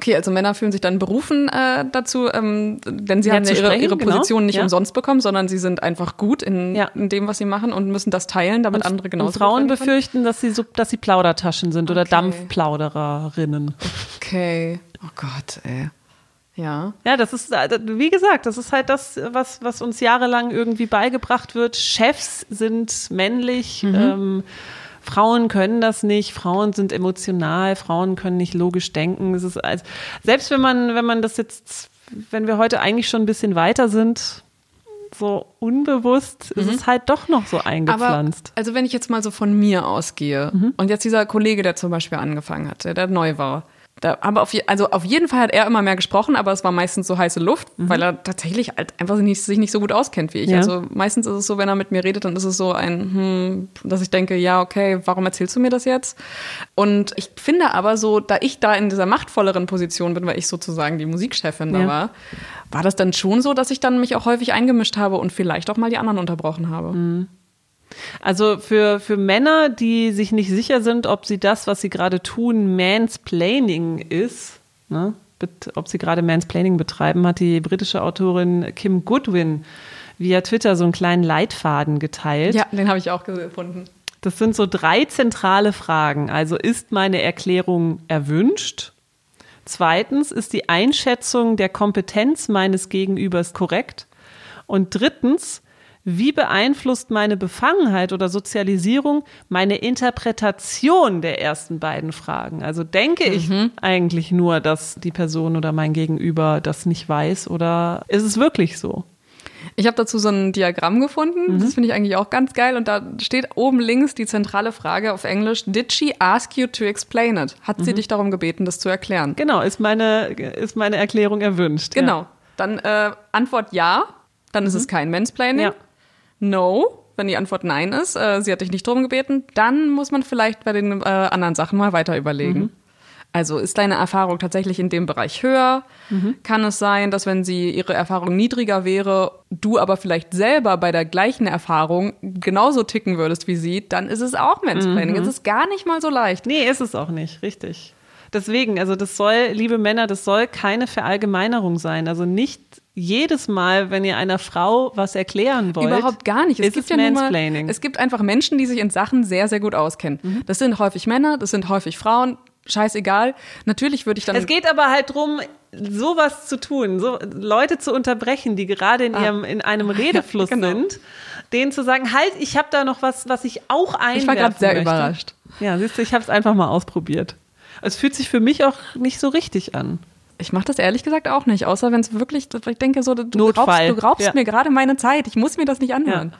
Speaker 2: Okay, also Männer fühlen sich dann berufen äh, dazu, ähm, denn sie ja, haben ja ihre, ihre genau. Position genau. nicht ja. umsonst bekommen, sondern sie sind einfach gut in, ja. in dem, was sie machen und müssen das teilen, damit und, andere genauso. Und
Speaker 3: Frauen befürchten, dass sie so, dass sie Plaudertaschen sind okay. oder Dampfplaudererinnen.
Speaker 2: Okay. Oh Gott, ey. Ja.
Speaker 3: Ja, das ist, äh, wie gesagt, das ist halt das, was, was uns jahrelang irgendwie beigebracht wird. Chefs sind männlich, mhm. ähm, Frauen können das nicht, Frauen sind emotional, Frauen können nicht logisch denken. Es ist als, selbst wenn man, wenn man das jetzt, wenn wir heute eigentlich schon ein bisschen weiter sind, so unbewusst mhm. ist es halt doch noch so eingepflanzt.
Speaker 2: Aber, also wenn ich jetzt mal so von mir ausgehe mhm. und jetzt dieser Kollege, der zum Beispiel angefangen hat, der neu war, da, aber auf, also auf jeden Fall hat er immer mehr gesprochen, aber es war meistens so heiße Luft, mhm. weil er tatsächlich halt einfach nicht, sich nicht so gut auskennt wie ich. Ja. Also meistens ist es so, wenn er mit mir redet, dann ist es so ein, hm, dass ich denke, ja, okay, warum erzählst du mir das jetzt? Und ich finde aber so, da ich da in dieser machtvolleren Position bin, weil ich sozusagen die Musikchefin ja. da war, war das dann schon so, dass ich dann mich auch häufig eingemischt habe und vielleicht auch mal die anderen unterbrochen habe. Mhm.
Speaker 3: Also für, für Männer, die sich nicht sicher sind, ob sie das, was sie gerade tun, Mansplaining ist, ne? ob sie gerade Mansplaining betreiben, hat die britische Autorin Kim Goodwin via Twitter so einen kleinen Leitfaden geteilt.
Speaker 2: Ja, den habe ich auch gefunden.
Speaker 3: Das sind so drei zentrale Fragen. Also ist meine Erklärung erwünscht? Zweitens, ist die Einschätzung der Kompetenz meines Gegenübers korrekt? Und drittens, wie beeinflusst meine Befangenheit oder Sozialisierung meine Interpretation der ersten beiden Fragen? Also denke ich mhm. eigentlich nur, dass die Person oder mein Gegenüber das nicht weiß oder ist es wirklich so?
Speaker 2: Ich habe dazu so ein Diagramm gefunden, mhm. das finde ich eigentlich auch ganz geil und da steht oben links die zentrale Frage auf Englisch, did she ask you to explain it? Hat mhm. sie dich darum gebeten, das zu erklären?
Speaker 3: Genau, ist meine, ist meine Erklärung erwünscht.
Speaker 2: Genau, ja. dann äh, Antwort ja, dann ist es mhm. kein Mansplaining. Ja. No, wenn die Antwort Nein ist, äh, sie hat dich nicht drum gebeten, dann muss man vielleicht bei den äh, anderen Sachen mal weiter überlegen. Mhm. Also ist deine Erfahrung tatsächlich in dem Bereich höher? Mhm. Kann es sein, dass wenn sie ihre Erfahrung niedriger wäre, du aber vielleicht selber bei der gleichen Erfahrung genauso ticken würdest wie sie, dann ist es auch Mansplaining. Mhm. Es ist gar nicht mal so leicht.
Speaker 3: Nee, ist es auch nicht, richtig. Deswegen, also das soll, liebe Männer, das soll keine Verallgemeinerung sein. Also nicht jedes Mal, wenn ihr einer Frau was erklären wollt.
Speaker 2: Überhaupt gar nicht. Es gibt ja Mansplaining. Mal, es gibt einfach Menschen, die sich in Sachen sehr, sehr gut auskennen. Mhm. Das sind häufig Männer, das sind häufig Frauen. Scheißegal. Natürlich würde ich dann.
Speaker 3: Es geht aber halt drum, sowas zu tun, so Leute zu unterbrechen, die gerade in ah. ihrem in einem Redefluss ja, genau. sind, denen zu sagen, halt, ich habe da noch was, was ich auch einwerfen Ich war gerade
Speaker 2: sehr
Speaker 3: möchte.
Speaker 2: überrascht.
Speaker 3: Ja, siehst du, ich habe es einfach mal ausprobiert. Es fühlt sich für mich auch nicht so richtig an.
Speaker 2: Ich mache das ehrlich gesagt auch nicht, außer wenn es wirklich, ich denke so, du Notfall. raubst, du raubst ja. mir gerade meine Zeit, ich muss mir das nicht anhören. Ja.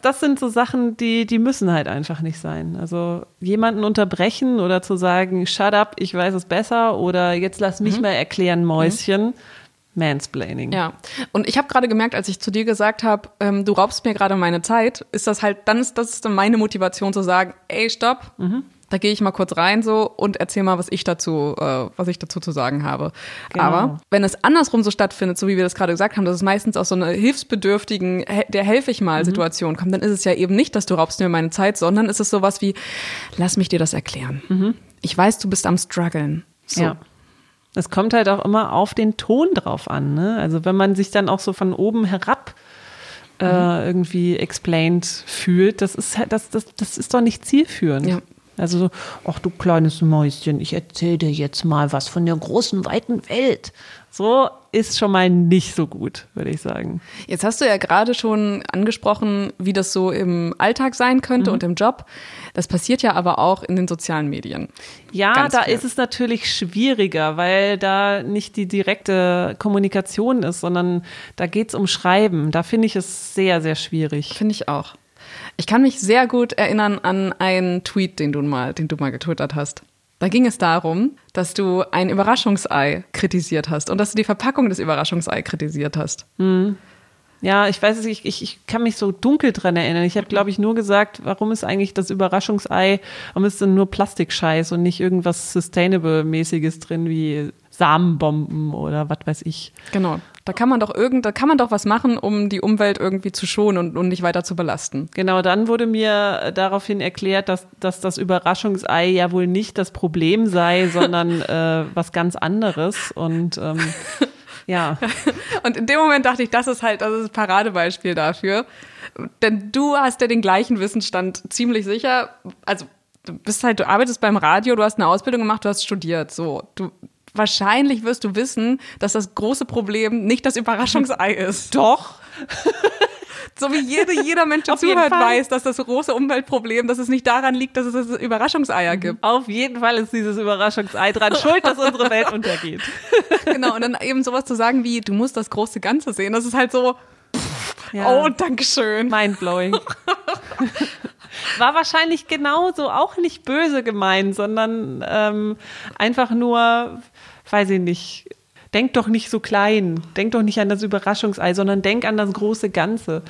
Speaker 3: Das sind so Sachen, die, die müssen halt einfach nicht sein. Also jemanden unterbrechen oder zu sagen, shut up, ich weiß es besser oder jetzt lass mich mhm. mal erklären, Mäuschen. Mhm. Mansplaining.
Speaker 2: Ja, und ich habe gerade gemerkt, als ich zu dir gesagt habe, ähm, du raubst mir gerade meine Zeit, ist das halt, dann ist das dann meine Motivation zu sagen, ey, stopp, mhm da gehe ich mal kurz rein so und erzähle mal, was ich dazu, äh, was ich dazu zu sagen habe. Genau. Aber wenn es andersrum so stattfindet, so wie wir das gerade gesagt haben, dass es meistens aus so einer hilfsbedürftigen, der helfe ich mal mhm. Situation kommt, dann ist es ja eben nicht, dass du raubst mir meine Zeit, sondern ist es sowas wie, lass mich dir das erklären. Mhm. Ich weiß, du bist am struggeln. So.
Speaker 3: Ja. Es kommt halt auch immer auf den Ton drauf an. Ne? Also wenn man sich dann auch so von oben herab äh, mhm. irgendwie explained fühlt, das ist das, das, das ist doch nicht zielführend. Ja. Also so, ach du kleines Mäuschen, ich erzähle dir jetzt mal was von der großen, weiten Welt. So ist schon mal nicht so gut, würde ich sagen.
Speaker 2: Jetzt hast du ja gerade schon angesprochen, wie das so im Alltag sein könnte mhm. und im Job. Das passiert ja aber auch in den sozialen Medien.
Speaker 3: Ja, Ganz da viel. ist es natürlich schwieriger, weil da nicht die direkte Kommunikation ist, sondern da geht es um Schreiben. Da finde ich es sehr, sehr schwierig.
Speaker 2: Finde ich auch. Ich kann mich sehr gut erinnern an einen Tweet, den du mal, den du mal getwittert hast. Da ging es darum, dass du ein Überraschungsei kritisiert hast und dass du die Verpackung des Überraschungsei kritisiert hast. Mhm.
Speaker 3: Ja, ich weiß es, ich, ich, ich kann mich so dunkel dran erinnern. Ich habe, glaube ich, nur gesagt, warum ist eigentlich das Überraschungsei, warum ist denn nur Plastikscheiß und nicht irgendwas Sustainable-mäßiges drin wie Samenbomben oder was weiß ich.
Speaker 2: Genau. Da kann man doch irgend, da kann man doch was machen, um die Umwelt irgendwie zu schonen und, und nicht weiter zu belasten.
Speaker 3: Genau, dann wurde mir daraufhin erklärt, dass, dass das Überraschungsei ja wohl nicht das Problem sei, sondern äh, was ganz anderes. Und ähm, ja.
Speaker 2: Und in dem Moment dachte ich, das ist halt, das ist ein Paradebeispiel dafür. Denn du hast ja den gleichen Wissensstand ziemlich sicher. Also du bist halt, du arbeitest beim Radio, du hast eine Ausbildung gemacht, du hast studiert. So, du wahrscheinlich wirst du wissen, dass das große Problem nicht das Überraschungsei ist.
Speaker 3: Doch.
Speaker 2: So wie jede, jeder Mensch, der zuhört, weiß, dass das große Umweltproblem, dass es nicht daran liegt, dass es Überraschungseier mhm. gibt.
Speaker 3: Auf jeden Fall ist dieses Überraschungsei dran schuld, dass unsere Welt untergeht.
Speaker 2: Genau, und dann eben sowas zu sagen wie, du musst das große Ganze sehen, das ist halt so, pff, ja. oh, Dankeschön.
Speaker 3: Mindblowing. War wahrscheinlich genauso auch nicht böse gemeint, sondern ähm, einfach nur weiß ich nicht, denk doch nicht so klein, denk doch nicht an das Überraschungsei, sondern denk an das große Ganze.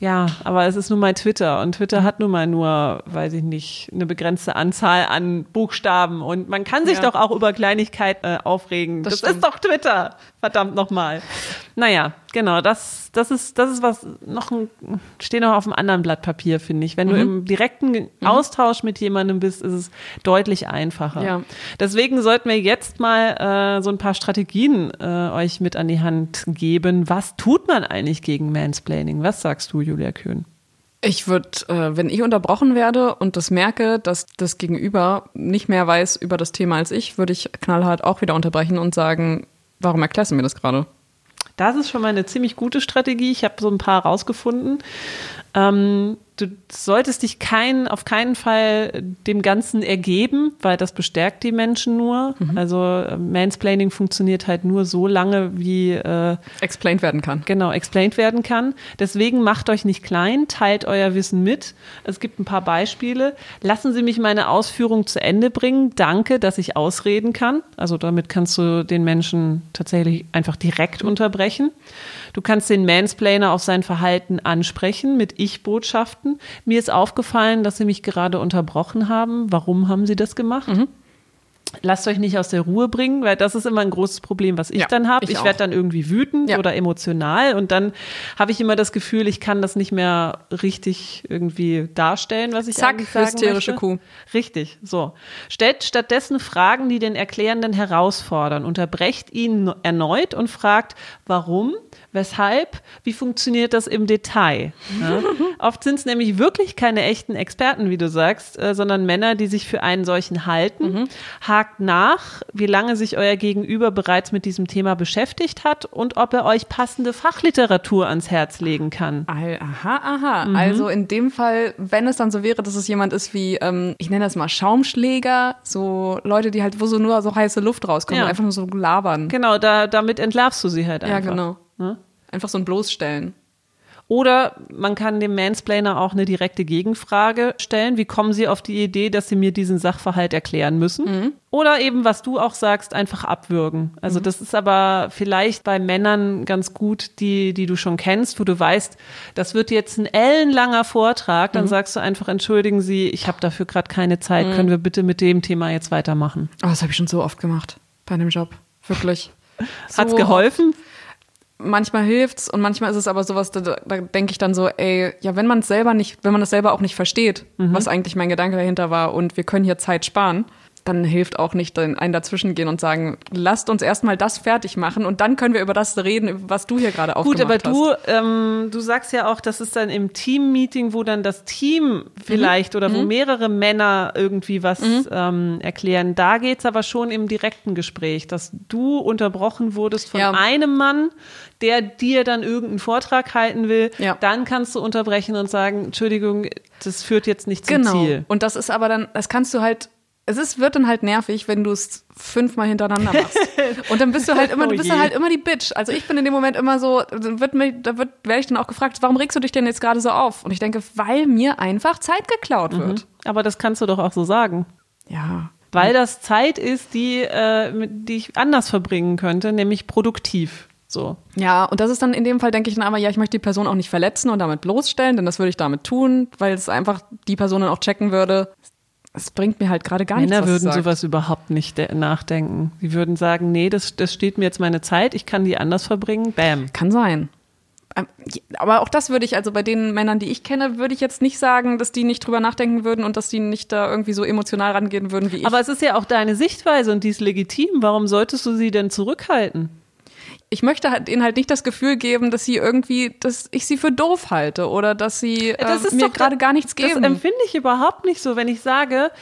Speaker 3: Ja, aber es ist nun mal Twitter und Twitter hat nun mal nur, weiß ich nicht, eine begrenzte Anzahl an Buchstaben und man kann sich ja. doch auch über Kleinigkeiten äh, aufregen. Das, das ist doch Twitter, verdammt nochmal. Naja, genau, das, das ist, das ist was noch ein, steht noch auf einem anderen Blatt Papier, finde ich. Wenn mhm. du im direkten mhm. Austausch mit jemandem bist, ist es deutlich einfacher. Ja. Deswegen sollten wir jetzt mal äh, so ein paar Strategien äh, euch mit an die Hand geben. Was tut man eigentlich gegen Mansplaining? Was sagst du, Julia Köhn?
Speaker 2: Ich würde, äh, wenn ich unterbrochen werde und das merke, dass das Gegenüber nicht mehr weiß über das Thema als ich, würde ich knallhart auch wieder unterbrechen und sagen, warum erklärst du mir das gerade?
Speaker 3: Das ist schon mal eine ziemlich gute Strategie. Ich habe so ein paar rausgefunden. Ähm, du solltest dich kein, auf keinen Fall dem Ganzen ergeben, weil das bestärkt die Menschen nur. Mhm. Also äh, Mansplaining funktioniert halt nur so lange, wie äh,
Speaker 2: explained werden kann.
Speaker 3: Genau, explained werden kann. Deswegen macht euch nicht klein, teilt euer Wissen mit. Es gibt ein paar Beispiele. Lassen Sie mich meine Ausführung zu Ende bringen. Danke, dass ich ausreden kann. Also damit kannst du den Menschen tatsächlich einfach direkt unterbrechen. Du kannst den Mansplainer auf sein Verhalten ansprechen mit Ich-Botschaften. Mir ist aufgefallen, dass Sie mich gerade unterbrochen haben. Warum haben Sie das gemacht? Mhm. Lasst euch nicht aus der Ruhe bringen, weil das ist immer ein großes Problem, was ich ja, dann habe. Ich, ich werde dann irgendwie wütend ja. oder emotional und dann habe ich immer das Gefühl, ich kann das nicht mehr richtig irgendwie darstellen, was ich Zack, eigentlich sagen hysterische möchte. Kuh. Richtig, so. Stellt stattdessen Fragen, die den Erklärenden herausfordern. Unterbrecht ihn erneut und fragt, warum Weshalb? Wie funktioniert das im Detail? Ja? Oft sind es nämlich wirklich keine echten Experten, wie du sagst, äh, sondern Männer, die sich für einen solchen halten. Mhm. Hakt nach, wie lange sich euer Gegenüber bereits mit diesem Thema beschäftigt hat und ob er euch passende Fachliteratur ans Herz legen kann.
Speaker 2: Aha, aha. Mhm. Also in dem Fall, wenn es dann so wäre, dass es jemand ist wie, ähm, ich nenne das mal Schaumschläger, so Leute, die halt, wo so nur so heiße Luft rauskommt, ja. einfach nur so labern.
Speaker 3: Genau, da, damit entlarvst du sie halt einfach.
Speaker 2: Ja, genau. Ne? Einfach so ein Bloßstellen.
Speaker 3: Oder man kann dem Mansplainer auch eine direkte Gegenfrage stellen. Wie kommen Sie auf die Idee, dass Sie mir diesen Sachverhalt erklären müssen? Mhm. Oder eben, was du auch sagst, einfach abwürgen. Also mhm. das ist aber vielleicht bei Männern ganz gut, die, die du schon kennst, wo du weißt, das wird jetzt ein ellenlanger Vortrag. Dann mhm. sagst du einfach, entschuldigen Sie, ich habe dafür gerade keine Zeit. Mhm. Können wir bitte mit dem Thema jetzt weitermachen?
Speaker 2: Oh, das habe ich schon so oft gemacht bei einem Job. Wirklich.
Speaker 3: Hat's so geholfen?
Speaker 2: Manchmal hilft's und manchmal ist es aber sowas, da, da denke ich dann so, ey, ja, wenn man es selber nicht, wenn man das selber auch nicht versteht, mhm. was eigentlich mein Gedanke dahinter war und wir können hier Zeit sparen, dann hilft auch nicht ein dazwischen gehen und sagen, lasst uns erstmal das fertig machen und dann können wir über das reden, was du hier gerade aufgemacht
Speaker 3: hast. Gut, aber du, ähm, du sagst ja auch, das ist dann im Team-Meeting, wo dann das Team vielleicht mhm. oder wo mhm. mehrere Männer irgendwie was mhm. ähm, erklären. Da geht's aber schon im direkten Gespräch, dass du unterbrochen wurdest von ja. einem Mann, der dir dann irgendeinen Vortrag halten will, ja. dann kannst du unterbrechen und sagen, Entschuldigung, das führt jetzt nicht zum genau. Ziel.
Speaker 2: Und das ist aber dann, das kannst du halt es ist, wird dann halt nervig, wenn du es fünfmal hintereinander machst. Und dann bist du halt immer, du oh bist dann halt immer die Bitch. Also ich bin in dem Moment immer so, wird mir, da wird, werde ich dann auch gefragt, warum regst du dich denn jetzt gerade so auf? Und ich denke, weil mir einfach Zeit geklaut wird. Mhm.
Speaker 3: Aber das kannst du doch auch so sagen.
Speaker 2: Ja.
Speaker 3: Weil das Zeit ist, die, äh, die ich anders verbringen könnte, nämlich produktiv. So.
Speaker 2: Ja, und das ist dann in dem Fall, denke ich dann aber, ja, ich möchte die Person auch nicht verletzen und damit bloßstellen, denn das würde ich damit tun, weil es einfach die Person dann auch checken würde. Es bringt mir halt gerade gar nichts.
Speaker 3: Männer würden sowas überhaupt nicht de- nachdenken. Die würden sagen, nee, das, das steht mir jetzt meine Zeit, ich kann die anders verbringen. Bam.
Speaker 2: Kann sein. Ähm, Aber auch das würde ich, also bei den Männern, die ich kenne, würde ich jetzt nicht sagen, dass die nicht drüber nachdenken würden und dass die nicht da irgendwie so emotional rangehen würden wie ich.
Speaker 3: Aber es ist ja auch deine Sichtweise und die ist legitim. Warum solltest du sie denn zurückhalten?
Speaker 2: Ich möchte halt ihnen halt nicht das Gefühl geben, dass sie irgendwie, dass ich sie für doof halte oder dass sie äh,
Speaker 3: Das ist
Speaker 2: mir gerade gar nichts
Speaker 3: Das
Speaker 2: geben.
Speaker 3: empfinde ich überhaupt nicht so, wenn ich sage,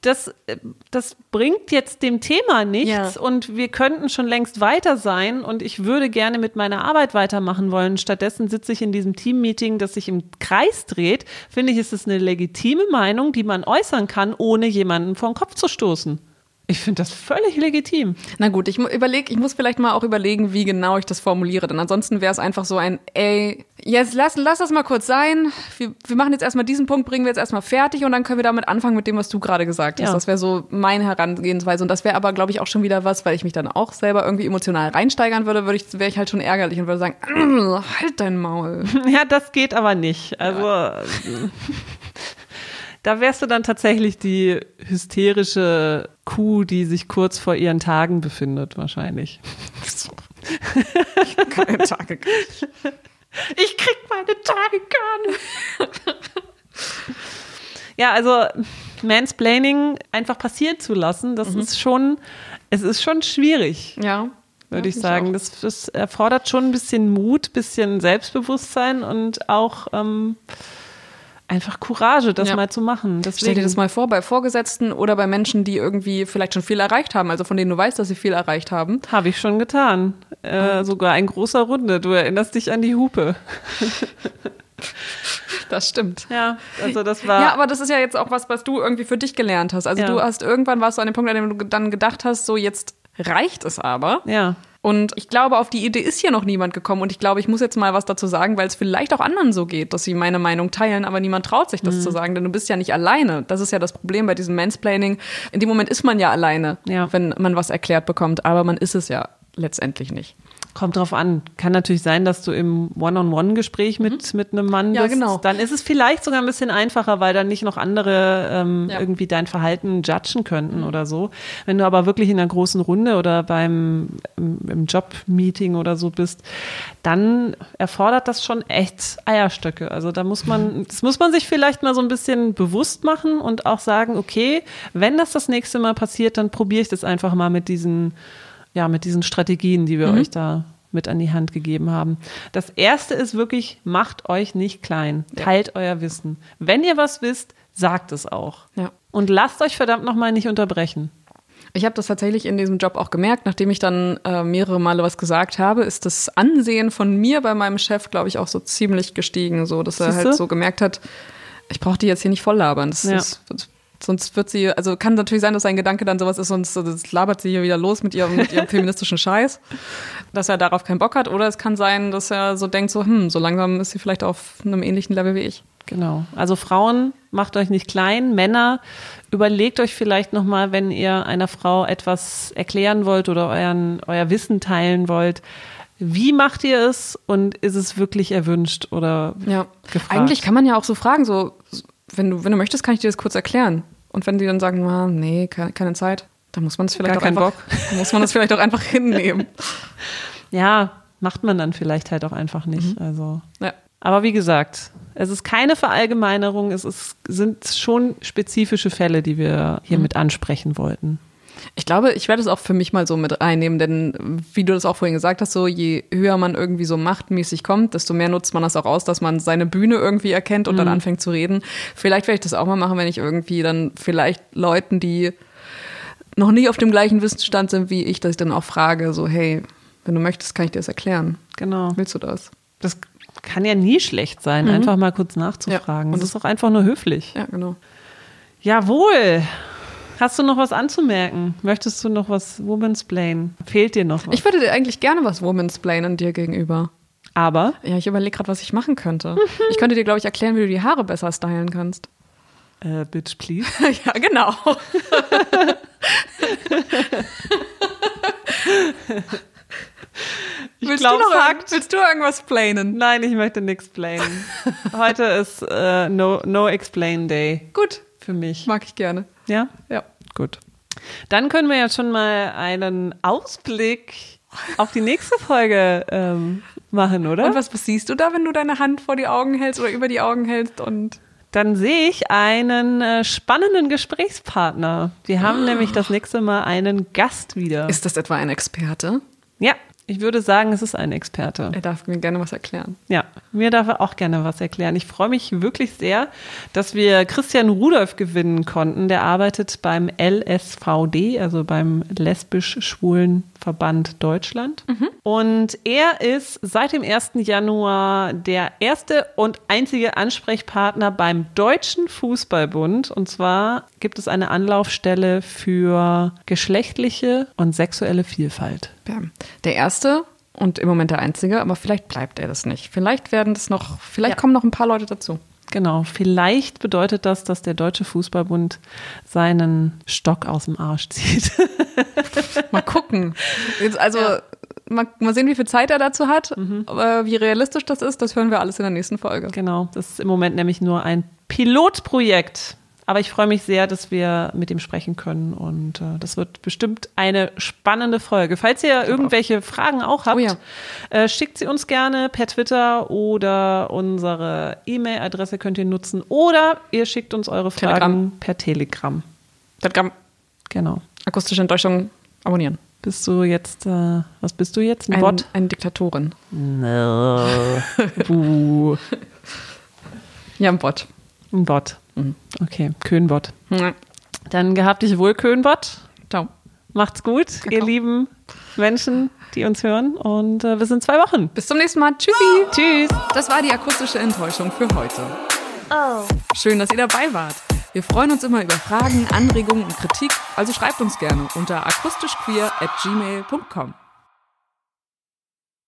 Speaker 3: das, äh, das bringt jetzt dem Thema nichts
Speaker 2: Ja.
Speaker 3: und wir könnten schon längst weiter sein und ich würde gerne mit meiner Arbeit weitermachen wollen. Stattdessen sitze ich in diesem Teammeeting, das sich im Kreis dreht. Finde ich, ist es eine legitime Meinung, die man äußern kann, ohne jemanden vor den Kopf zu stoßen. Ich finde das völlig legitim.
Speaker 2: Na gut, ich mu- überleg, ich muss vielleicht mal auch überlegen, wie genau ich das formuliere, denn ansonsten wäre es einfach so ein, ey, jetzt lass, lass das mal kurz sein. Wir, wir machen jetzt erstmal diesen Punkt, bringen wir jetzt erstmal fertig und dann können wir damit anfangen mit dem, was du gerade gesagt hast.
Speaker 3: Ja.
Speaker 2: Das wäre so meine Herangehensweise und das wäre aber, glaube ich, auch schon wieder was, weil ich mich dann auch selber irgendwie emotional reinsteigern würde, würde ich, wäre ich halt schon ärgerlich und würde sagen, halt dein Maul.
Speaker 3: Ja, das geht aber nicht. Also äh, da wärst du dann tatsächlich die hysterische Kuh, die sich kurz vor ihren Tagen befindet, wahrscheinlich.
Speaker 2: Keine Tage.
Speaker 3: Ich krieg meine Tage gar nicht. ja, also Mansplaining einfach passieren zu lassen, das ist schon, es ist schon schwierig.
Speaker 2: Ja.
Speaker 3: würde
Speaker 2: Ja,
Speaker 3: ich sagen. Das, das erfordert schon ein bisschen Mut, bisschen Selbstbewusstsein und auch ähm, einfach Courage, das
Speaker 2: Ja.
Speaker 3: mal zu machen. Deswegen,
Speaker 2: Stell dir das mal vor, bei Vorgesetzten oder bei Menschen, die irgendwie vielleicht schon viel erreicht haben, also von denen du weißt, dass sie viel erreicht haben.
Speaker 3: Habe ich schon getan. Äh, sogar in großer Runde. Du erinnerst dich an die Hupe.
Speaker 2: Das stimmt.
Speaker 3: Ja, also das war.
Speaker 2: Ja, aber das ist ja jetzt auch was, was du irgendwie für dich gelernt hast. Also
Speaker 3: Ja.
Speaker 2: du hast irgendwann warst du an dem Punkt, an dem du dann gedacht hast, so jetzt reicht es aber.
Speaker 3: ja.
Speaker 2: Und ich glaube, auf die Idee ist hier noch niemand gekommen. Und ich glaube, ich muss jetzt mal was dazu sagen, weil es vielleicht auch anderen so geht, dass sie meine Meinung teilen, aber niemand traut sich das
Speaker 3: Mhm.
Speaker 2: zu sagen, denn du bist ja nicht alleine. Das ist ja das Problem bei diesem Mansplaining. In dem Moment ist man ja alleine,
Speaker 3: Ja.
Speaker 2: wenn man was erklärt bekommt, aber man ist es ja letztendlich nicht.
Speaker 3: Kommt drauf an. Kann natürlich sein, dass du im One-on-One-Gespräch mit, mit einem Mann
Speaker 2: Mhm. Ja,
Speaker 3: bist.
Speaker 2: genau.
Speaker 3: Dann ist es vielleicht sogar ein bisschen einfacher, weil dann nicht noch andere ähm,
Speaker 2: Ja.
Speaker 3: irgendwie dein Verhalten judgen könnten oder so. Wenn du aber wirklich in einer großen Runde oder beim im, im Job-Meeting oder so bist, dann erfordert das schon echt Eierstöcke. Also da muss man, das muss man sich vielleicht mal so ein bisschen bewusst machen und auch sagen, okay, wenn das das nächste Mal passiert, dann probiere ich das einfach mal mit diesen ja, mit diesen Strategien, die wir euch da mit an die Hand gegeben haben. Das erste ist wirklich, macht euch nicht klein. Teilt euer Wissen. Wenn ihr was wisst, sagt es auch.
Speaker 2: Ja.
Speaker 3: Und lasst euch verdammt nochmal nicht unterbrechen.
Speaker 2: Ich habe das tatsächlich in diesem Job auch gemerkt, nachdem ich dann äh, mehrere Male was gesagt habe, ist das Ansehen von mir bei meinem Chef, glaube ich, auch so ziemlich gestiegen, so dass er
Speaker 3: Siehste?
Speaker 2: halt so gemerkt hat, ich brauche die jetzt hier nicht voll labern. Das
Speaker 3: Ja.
Speaker 2: ist, sonst wird sie, also kann natürlich sein, dass sein Gedanke dann sowas ist, sonst labert sie hier wieder los mit ihrem, mit ihrem feministischen Scheiß, dass er darauf keinen Bock hat. Oder es kann sein, dass er so denkt, so, hm, so langsam ist sie vielleicht auf einem ähnlichen Level wie ich.
Speaker 3: Genau. Also Frauen, macht euch nicht klein. Männer, überlegt euch vielleicht nochmal, wenn ihr einer Frau etwas erklären wollt oder euren, euer Wissen teilen wollt. Wie macht ihr es und ist es wirklich erwünscht oder
Speaker 2: Ja,
Speaker 3: gefragt?
Speaker 2: eigentlich kann man ja auch so fragen, so, wenn du, wenn du möchtest, kann ich dir das kurz erklären. Und wenn die dann sagen, ah, nee, keine, keine Zeit, dann muss man es vielleicht
Speaker 3: Gar
Speaker 2: auch
Speaker 3: keinen
Speaker 2: einfach, muss man das vielleicht auch einfach hinnehmen.
Speaker 3: Ja, macht man dann vielleicht halt auch einfach nicht. Also.
Speaker 2: Ja.
Speaker 3: Aber wie gesagt, es ist keine Verallgemeinerung, es ist, sind schon spezifische Fälle, die wir hier mit ansprechen wollten.
Speaker 2: Ich glaube, ich werde es auch für mich mal so mit einnehmen, denn wie du das auch vorhin gesagt hast, so je höher man irgendwie so machtmäßig kommt, desto mehr nutzt man das auch aus, dass man seine Bühne irgendwie erkennt und dann anfängt zu reden. Vielleicht werde ich das auch mal machen, wenn ich irgendwie dann vielleicht Leuten, die noch nie auf dem gleichen Wissensstand sind wie ich, dass ich dann auch frage, so hey, wenn du möchtest, kann ich dir das erklären.
Speaker 3: Genau.
Speaker 2: Willst du das?
Speaker 3: Das kann ja nie schlecht sein, einfach mal kurz nachzufragen.
Speaker 2: Ja, und
Speaker 3: das ist doch einfach nur höflich.
Speaker 2: Ja, genau.
Speaker 3: Jawohl. Hast du noch was anzumerken? Möchtest du noch was Womansplain? Fehlt dir noch was?
Speaker 2: Ich würde dir eigentlich gerne was Womansplainen dir gegenüber.
Speaker 3: Aber
Speaker 2: Ja, ich überlege gerade, was ich machen könnte. Ich könnte dir, glaube ich, erklären, wie du die Haare besser stylen kannst.
Speaker 3: äh, bitch, please.
Speaker 2: ja, genau.
Speaker 3: Ich
Speaker 2: Willst, glaub, du noch Fakt. willst du irgendwas planen?
Speaker 3: Nein, ich möchte nichts planen. Heute ist äh, no, no Explain Day.
Speaker 2: Gut.
Speaker 3: Für mich.
Speaker 2: Mag ich gerne.
Speaker 3: Ja?
Speaker 2: Ja.
Speaker 3: Gut. Dann können wir ja schon mal einen Ausblick auf die nächste Folge ähm, machen, oder?
Speaker 2: Und was, was siehst du da, wenn du deine Hand vor die Augen hältst oder über die Augen hältst und
Speaker 3: dann sehe ich einen äh, spannenden Gesprächspartner. Wir haben oh. nämlich das nächste Mal einen Gast wieder.
Speaker 2: Ist das etwa ein Experte?
Speaker 3: Ja, ich würde sagen, es ist ein Experte.
Speaker 2: Er darf mir gerne was erklären.
Speaker 3: Ja, mir darf er auch gerne was erklären. Ich freue mich wirklich sehr, dass wir Christian Rudolph gewinnen konnten. Der arbeitet beim LSVD, also beim lesbisch-schwulen Verband Deutschland. Mhm. Und er ist seit dem 1. Januar der erste und einzige Ansprechpartner beim Deutschen Fußballbund. Und zwar gibt es eine Anlaufstelle für geschlechtliche und sexuelle Vielfalt.
Speaker 2: Der erste und im Moment der einzige, aber vielleicht bleibt er das nicht. Vielleicht werden das noch, vielleicht ja. kommen noch ein paar Leute dazu.
Speaker 3: Genau, vielleicht bedeutet das, dass der Deutsche Fußballbund seinen Stock aus dem Arsch zieht.
Speaker 2: mal gucken. Jetzt also ja. mal, mal, sehen, wie viel Zeit er dazu hat. Mhm. Wie realistisch das ist, das hören wir alles in der nächsten Folge.
Speaker 3: Genau, das ist im Moment nämlich nur ein Pilotprojekt. Aber ich freue mich sehr, dass wir mit ihm sprechen können und äh, das wird bestimmt eine spannende Folge. Falls ihr irgendwelche Fragen auch habt, oh ja. äh, schickt sie uns gerne per Twitter oder unsere E-Mail-Adresse könnt ihr nutzen oder ihr schickt uns eure Fragen Telegram. per Telegram.
Speaker 2: Telegram.
Speaker 3: Genau.
Speaker 2: Akustische Enttäuschung abonnieren.
Speaker 3: Bist du jetzt, äh, was bist du jetzt?
Speaker 2: Ein, ein Bot? Eine Diktatorin.
Speaker 3: No. Buh.
Speaker 2: Ja, ein Bot.
Speaker 3: Ein Bot. Mhm. Okay, Könbot. Ja. Dann gehabt dich wohl, Könbot.
Speaker 2: Ciao.
Speaker 3: Macht's gut, genau. ihr lieben Menschen, die uns hören. Und äh, bis in zwei Wochen.
Speaker 2: Bis zum nächsten Mal. Tschüssi.
Speaker 3: Oh. Tschüss.
Speaker 2: Das war die akustische Enttäuschung für heute. Oh. Schön, dass ihr dabei wart. Wir freuen uns immer über Fragen, Anregungen und Kritik, also schreibt uns gerne unter akustischqueer at gmail.com.